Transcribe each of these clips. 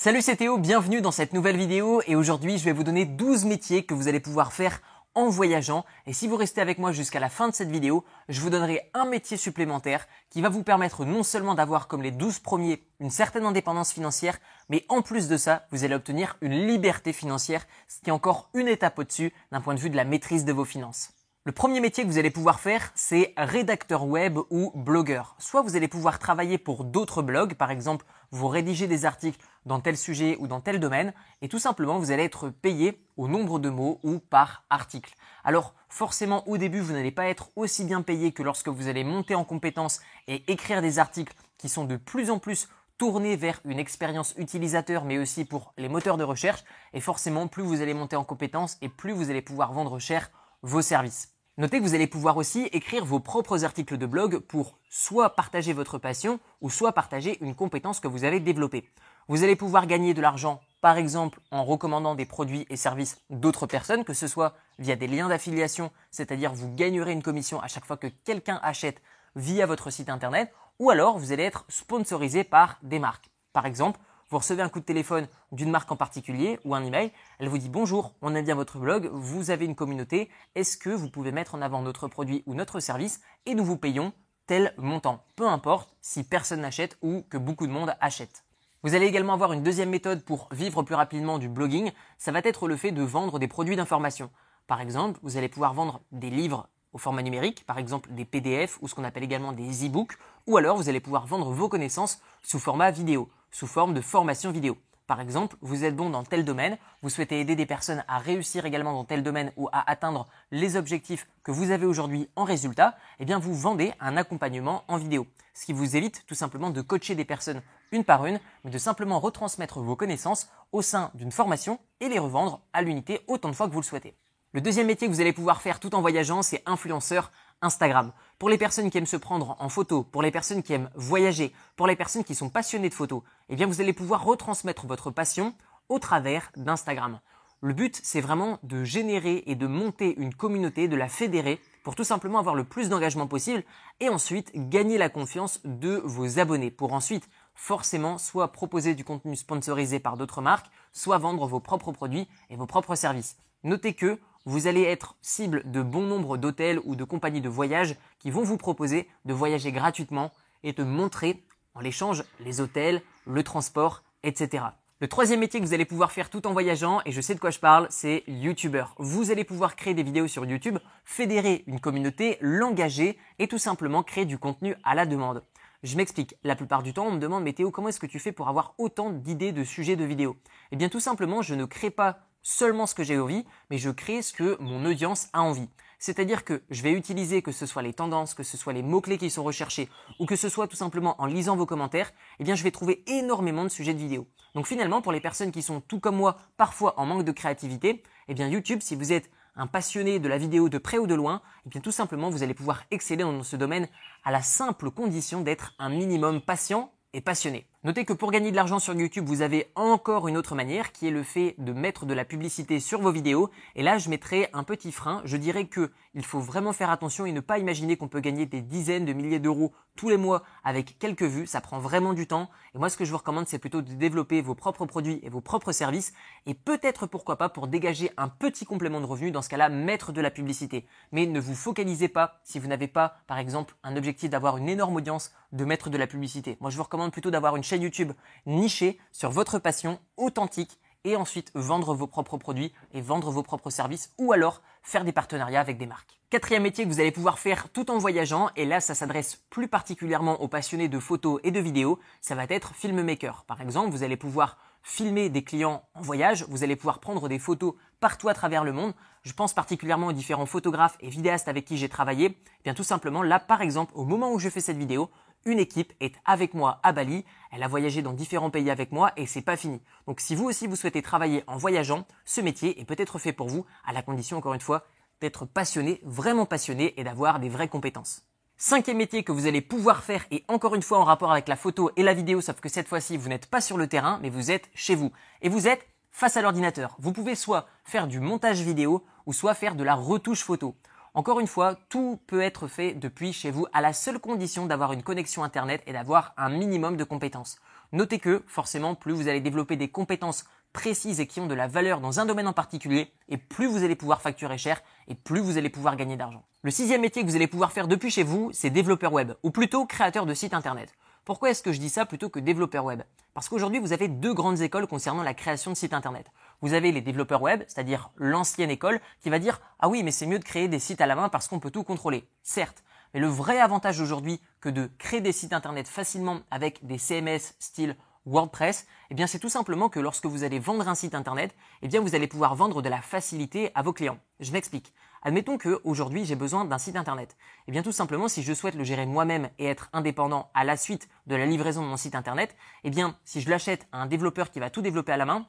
Salut c'est Théo, bienvenue dans cette nouvelle vidéo et aujourd'hui je vais vous donner 12 métiers que vous allez pouvoir faire en voyageant et si vous restez avec moi jusqu'à la fin de cette vidéo, je vous donnerai un métier supplémentaire qui va vous permettre non seulement d'avoir comme les 12 premiers une certaine indépendance financière, mais en plus de ça, vous allez obtenir une liberté financière, ce qui est encore une étape au-dessus d'un point de vue de la maîtrise de vos finances. Le premier métier que vous allez pouvoir faire, c'est rédacteur web ou blogueur. Soit vous allez pouvoir travailler pour d'autres blogs, par exemple, vous rédigez des articles dans tel sujet ou dans tel domaine, et tout simplement, vous allez être payé au nombre de mots ou par article. Alors, forcément, au début, vous n'allez pas être aussi bien payé que lorsque vous allez monter en compétences et écrire des articles qui sont de plus en plus tournés vers une expérience utilisateur, mais aussi pour les moteurs de recherche. Et forcément, plus vous allez monter en compétences et plus vous allez pouvoir vendre cher vos services. Notez que vous allez pouvoir aussi écrire vos propres articles de blog pour soit partager votre passion ou soit partager une compétence que vous avez développée. Vous allez pouvoir gagner de l'argent, par exemple, en recommandant des produits et services d'autres personnes, que ce soit via des liens d'affiliation, c'est-à-dire vous gagnerez une commission à chaque fois que quelqu'un achète via votre site internet, ou alors vous allez être sponsorisé par des marques. Par exemple, vous recevez un coup de téléphone d'une marque en particulier ou un email, elle vous dit bonjour, on aime bien votre blog, vous avez une communauté, est-ce que vous pouvez mettre en avant notre produit ou notre service et nous vous payons tel montant, peu importe si personne n'achète ou que beaucoup de monde achète. Vous allez également avoir une deuxième méthode pour vivre plus rapidement du blogging, ça va être le fait de vendre des produits d'information. Par exemple, vous allez pouvoir vendre des livres au format numérique, par exemple des PDF ou ce qu'on appelle également des e-books, ou alors vous allez pouvoir vendre vos connaissances sous format vidéo sous forme de formation vidéo. Par exemple, vous êtes bon dans tel domaine, vous souhaitez aider des personnes à réussir également dans tel domaine ou à atteindre les objectifs que vous avez aujourd'hui en résultat, eh bien vous vendez un accompagnement en vidéo. Ce qui vous évite tout simplement de coacher des personnes une par une, mais de simplement retransmettre vos connaissances au sein d'une formation et les revendre à l'unité autant de fois que vous le souhaitez. Le deuxième métier que vous allez pouvoir faire tout en voyageant, c'est influenceur Instagram. Pour les personnes qui aiment se prendre en photo, pour les personnes qui aiment voyager, pour les personnes qui sont passionnées de photos, eh bien vous allez pouvoir retransmettre votre passion au travers d'Instagram. Le but, c'est vraiment de générer et de monter une communauté, de la fédérer pour tout simplement avoir le plus d'engagement possible et ensuite gagner la confiance de vos abonnés pour ensuite forcément soit proposer du contenu sponsorisé par d'autres marques, soit vendre vos propres produits et vos propres services. Notez que vous allez être cible de bon nombre d'hôtels ou de compagnies de voyage qui vont vous proposer de voyager gratuitement et de montrer en l'échange les hôtels, le transport, etc. Le troisième métier que vous allez pouvoir faire tout en voyageant, et je sais de quoi je parle, c'est YouTuber. Vous allez pouvoir créer des vidéos sur YouTube, fédérer une communauté, l'engager et tout simplement créer du contenu à la demande. Je m'explique. La plupart du temps, on me demande, mais Théo, comment est-ce que tu fais pour avoir autant d'idées de sujets de vidéos? Eh bien, tout simplement, je ne crée pas seulement ce que j'ai envie, mais je crée ce que mon audience a envie. C'est-à-dire que je vais utiliser que ce soit les tendances, que ce soit les mots-clés qui sont recherchés, ou que ce soit tout simplement en lisant vos commentaires, eh bien je vais trouver énormément de sujets de vidéos. Donc finalement, pour les personnes qui sont tout comme moi, parfois en manque de créativité, eh bien YouTube, si vous êtes un passionné de la vidéo de près ou de loin, eh bien tout simplement vous allez pouvoir exceller dans ce domaine à la simple condition d'être un minimum patient et passionné. Notez que pour gagner de l'argent sur YouTube, vous avez encore une autre manière qui est le fait de mettre de la publicité sur vos vidéos. Et là, je mettrai un petit frein. Je dirais que il faut vraiment faire attention et ne pas imaginer qu'on peut gagner des dizaines de milliers d'euros tous les mois avec quelques vues. Ça prend vraiment du temps. Et moi, ce que je vous recommande, c'est plutôt de développer vos propres produits et vos propres services et peut-être pourquoi pas pour dégager un petit complément de revenu. Dans ce cas-là, mettre de la publicité. Mais ne vous focalisez pas si vous n'avez pas, par exemple, un objectif d'avoir une énorme audience de mettre de la publicité. Moi, je vous recommande plutôt d'avoir une chaîne YouTube nichée sur votre passion authentique et ensuite vendre vos propres produits et vendre vos propres services ou alors faire des partenariats avec des marques. Quatrième métier que vous allez pouvoir faire tout en voyageant, et là ça s'adresse plus particulièrement aux passionnés de photos et de vidéos, ça va être filmmaker. Par exemple, vous allez pouvoir filmer des clients en voyage, vous allez pouvoir prendre des photos partout à travers le monde. Je pense particulièrement aux différents photographes et vidéastes avec qui j'ai travaillé. Eh bien tout simplement là par exemple, au moment où je fais cette vidéo, une équipe est avec moi à Bali. Elle a voyagé dans différents pays avec moi et c'est pas fini. Donc si vous aussi vous souhaitez travailler en voyageant, ce métier est peut-être fait pour vous à la condition encore une fois d'être passionné, vraiment passionné et d'avoir des vraies compétences. Cinquième métier que vous allez pouvoir faire et encore une fois en rapport avec la photo et la vidéo, sauf que cette fois-ci vous n'êtes pas sur le terrain mais vous êtes chez vous. Et vous êtes face à l'ordinateur. Vous pouvez soit faire du montage vidéo ou soit faire de la retouche photo. Encore une fois, tout peut être fait depuis chez vous à la seule condition d'avoir une connexion Internet et d'avoir un minimum de compétences. Notez que, forcément, plus vous allez développer des compétences précises et qui ont de la valeur dans un domaine en particulier, et plus vous allez pouvoir facturer cher, et plus vous allez pouvoir gagner d'argent. Le sixième métier que vous allez pouvoir faire depuis chez vous, c'est développeur web, ou plutôt créateur de site internet. Pourquoi est-ce que je dis ça plutôt que développeur web? Parce qu'aujourd'hui, vous avez deux grandes écoles concernant la création de sites internet. Vous avez les développeurs web, c'est-à-dire l'ancienne école, qui va dire Ah oui, mais c'est mieux de créer des sites à la main parce qu'on peut tout contrôler. Certes, mais le vrai avantage aujourd'hui que de créer des sites internet facilement avec des CMS style WordPress, eh bien c'est tout simplement que lorsque vous allez vendre un site internet, eh bien vous allez pouvoir vendre de la facilité à vos clients. Je m'explique. Admettons que aujourd'hui j'ai besoin d'un site internet. Eh bien tout simplement si je souhaite le gérer moi-même et être indépendant à la suite de la livraison de mon site internet, eh bien si je l'achète à un développeur qui va tout développer à la main,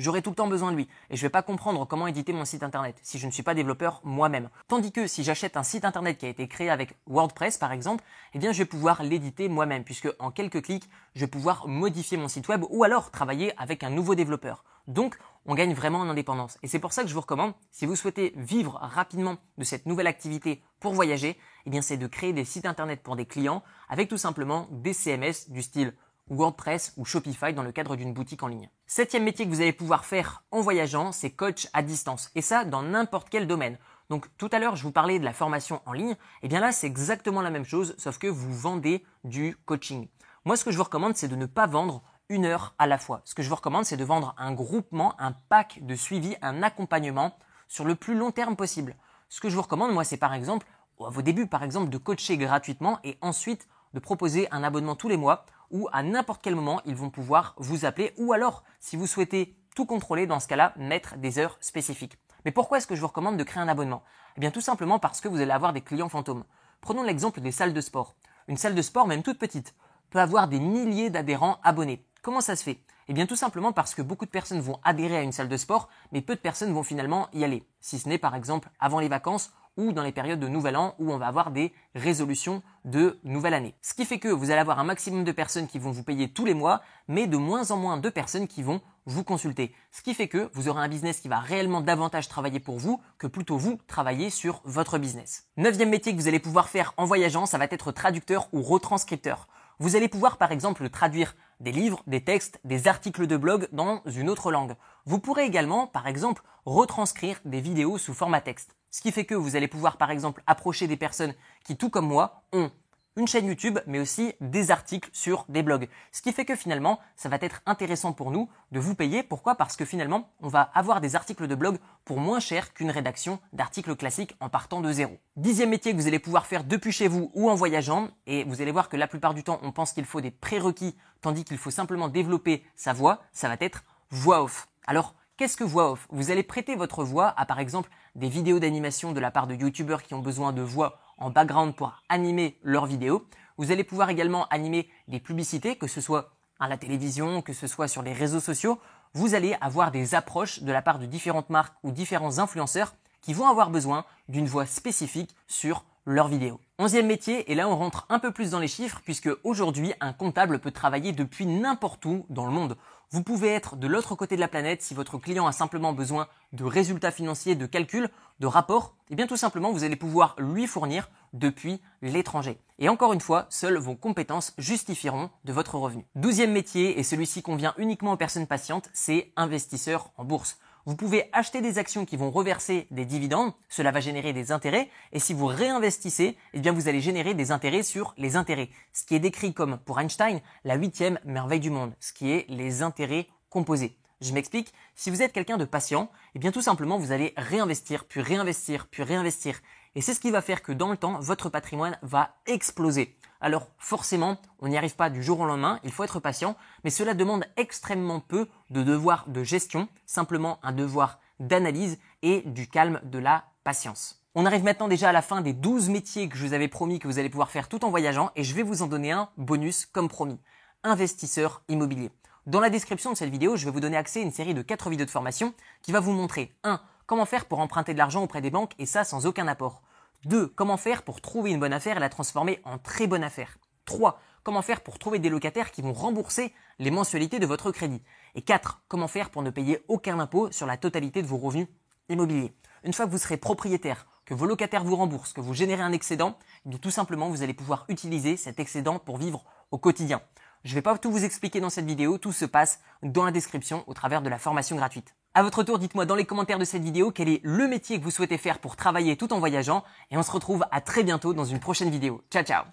J'aurai tout le temps besoin de lui et je ne vais pas comprendre comment éditer mon site internet si je ne suis pas développeur moi-même. Tandis que si j'achète un site internet qui a été créé avec WordPress par exemple, eh bien je vais pouvoir l'éditer moi-même puisque en quelques clics, je vais pouvoir modifier mon site web ou alors travailler avec un nouveau développeur. Donc, on gagne vraiment en indépendance. Et c'est pour ça que je vous recommande, si vous souhaitez vivre rapidement de cette nouvelle activité pour voyager, eh bien c'est de créer des sites internet pour des clients avec tout simplement des CMS du style WordPress ou Shopify dans le cadre d'une boutique en ligne. Septième métier que vous allez pouvoir faire en voyageant, c'est coach à distance. Et ça, dans n'importe quel domaine. Donc tout à l'heure, je vous parlais de la formation en ligne. Et eh bien là, c'est exactement la même chose, sauf que vous vendez du coaching. Moi, ce que je vous recommande, c'est de ne pas vendre une heure à la fois. Ce que je vous recommande, c'est de vendre un groupement, un pack de suivi, un accompagnement sur le plus long terme possible. Ce que je vous recommande, moi, c'est par exemple, à vos débuts, par exemple, de coacher gratuitement et ensuite de proposer un abonnement tous les mois où à n'importe quel moment ils vont pouvoir vous appeler ou alors si vous souhaitez tout contrôler dans ce cas-là mettre des heures spécifiques. Mais pourquoi est-ce que je vous recommande de créer un abonnement? Eh bien tout simplement parce que vous allez avoir des clients fantômes. Prenons l'exemple des salles de sport. Une salle de sport, même toute petite, peut avoir des milliers d'adhérents abonnés. Comment ça se fait? Eh bien tout simplement parce que beaucoup de personnes vont adhérer à une salle de sport, mais peu de personnes vont finalement y aller. Si ce n'est par exemple avant les vacances ou dans les périodes de nouvel an où on va avoir des résolutions de nouvelle année. Ce qui fait que vous allez avoir un maximum de personnes qui vont vous payer tous les mois, mais de moins en moins de personnes qui vont vous consulter. Ce qui fait que vous aurez un business qui va réellement davantage travailler pour vous que plutôt vous travailler sur votre business. Neuvième métier que vous allez pouvoir faire en voyageant, ça va être traducteur ou retranscripteur. Vous allez pouvoir par exemple traduire des livres, des textes, des articles de blog dans une autre langue. Vous pourrez également par exemple retranscrire des vidéos sous format texte. Ce qui fait que vous allez pouvoir par exemple approcher des personnes qui tout comme moi ont une chaîne YouTube, mais aussi des articles sur des blogs. Ce qui fait que finalement, ça va être intéressant pour nous de vous payer. Pourquoi? Parce que finalement, on va avoir des articles de blog pour moins cher qu'une rédaction d'articles classiques en partant de zéro. Dixième métier que vous allez pouvoir faire depuis chez vous ou en voyageant, et vous allez voir que la plupart du temps, on pense qu'il faut des prérequis, tandis qu'il faut simplement développer sa voix, ça va être voix off. Alors, Qu'est-ce que voix off? Vous allez prêter votre voix à par exemple des vidéos d'animation de la part de youtubeurs qui ont besoin de voix en background pour animer leurs vidéos. Vous allez pouvoir également animer des publicités, que ce soit à la télévision, que ce soit sur les réseaux sociaux. Vous allez avoir des approches de la part de différentes marques ou différents influenceurs qui vont avoir besoin d'une voix spécifique sur leurs vidéos. Onzième métier, et là on rentre un peu plus dans les chiffres, puisque aujourd'hui un comptable peut travailler depuis n'importe où dans le monde. Vous pouvez être de l'autre côté de la planète si votre client a simplement besoin de résultats financiers, de calculs, de rapports. Et eh bien tout simplement, vous allez pouvoir lui fournir depuis l'étranger. Et encore une fois, seules vos compétences justifieront de votre revenu. Douzième métier, et celui-ci convient uniquement aux personnes patientes, c'est investisseur en bourse. Vous pouvez acheter des actions qui vont reverser des dividendes, cela va générer des intérêts, et si vous réinvestissez, eh bien vous allez générer des intérêts sur les intérêts. Ce qui est décrit comme, pour Einstein, la huitième merveille du monde, ce qui est les intérêts composés. Je m'explique, si vous êtes quelqu'un de patient, eh bien tout simplement vous allez réinvestir, puis réinvestir, puis réinvestir. Et c'est ce qui va faire que dans le temps, votre patrimoine va exploser. Alors forcément, on n'y arrive pas du jour au lendemain, il faut être patient, mais cela demande extrêmement peu de devoir de gestion, simplement un devoir d'analyse et du calme de la patience. On arrive maintenant déjà à la fin des 12 métiers que je vous avais promis que vous allez pouvoir faire tout en voyageant et je vais vous en donner un bonus comme promis. Investisseur immobilier. Dans la description de cette vidéo, je vais vous donner accès à une série de 4 vidéos de formation qui va vous montrer 1. Comment faire pour emprunter de l'argent auprès des banques et ça sans aucun apport. 2. Comment faire pour trouver une bonne affaire et la transformer en très bonne affaire? 3. Comment faire pour trouver des locataires qui vont rembourser les mensualités de votre crédit? Et 4. Comment faire pour ne payer aucun impôt sur la totalité de vos revenus immobiliers? Une fois que vous serez propriétaire, que vos locataires vous remboursent, que vous générez un excédent, tout simplement vous allez pouvoir utiliser cet excédent pour vivre au quotidien. Je vais pas tout vous expliquer dans cette vidéo, tout se passe dans la description au travers de la formation gratuite. À votre tour, dites-moi dans les commentaires de cette vidéo quel est le métier que vous souhaitez faire pour travailler tout en voyageant et on se retrouve à très bientôt dans une prochaine vidéo. Ciao ciao